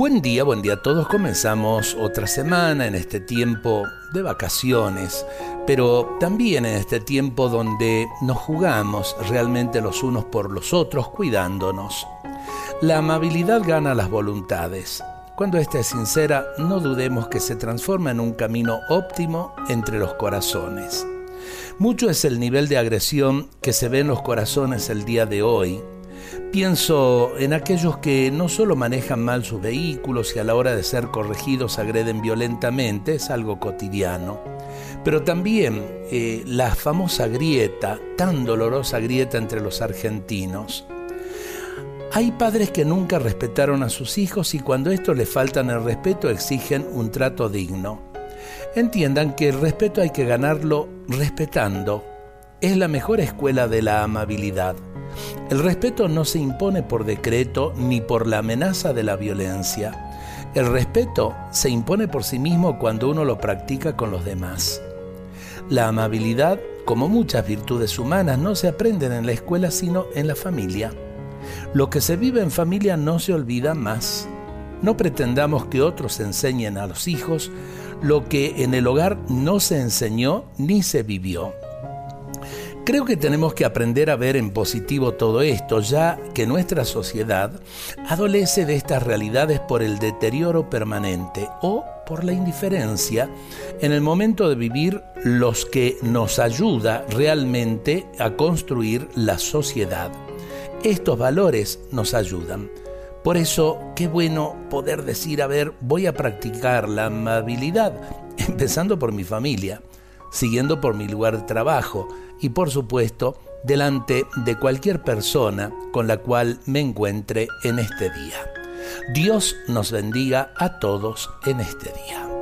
Buen día, buen día a todos. Comenzamos otra semana en este tiempo de vacaciones, pero también en este tiempo donde nos jugamos realmente los unos por los otros, cuidándonos. La amabilidad gana las voluntades. Cuando ésta es sincera, no dudemos que se transforma en un camino óptimo entre los corazones. Mucho es el nivel de agresión que se ve en los corazones el día de hoy, Pienso en aquellos que no solo manejan mal sus vehículos y a la hora de ser corregidos agreden violentamente, es algo cotidiano, pero también eh, la famosa grieta, tan dolorosa grieta entre los argentinos. Hay padres que nunca respetaron a sus hijos y cuando estos les faltan el respeto exigen un trato digno. Entiendan que el respeto hay que ganarlo respetando. Es la mejor escuela de la amabilidad. El respeto no se impone por decreto ni por la amenaza de la violencia. El respeto se impone por sí mismo cuando uno lo practica con los demás. La amabilidad, como muchas virtudes humanas, no se aprenden en la escuela sino en la familia. Lo que se vive en familia no se olvida más. No pretendamos que otros enseñen a los hijos lo que en el hogar no se enseñó ni se vivió. Creo que tenemos que aprender a ver en positivo todo esto, ya que nuestra sociedad adolece de estas realidades por el deterioro permanente o por la indiferencia en el momento de vivir los que nos ayuda realmente a construir la sociedad. Estos valores nos ayudan. Por eso, qué bueno poder decir, a ver, voy a practicar la amabilidad, empezando por mi familia, siguiendo por mi lugar de trabajo, y por supuesto delante de cualquier persona con la cual me encuentre en este día. Dios nos bendiga a todos en este día.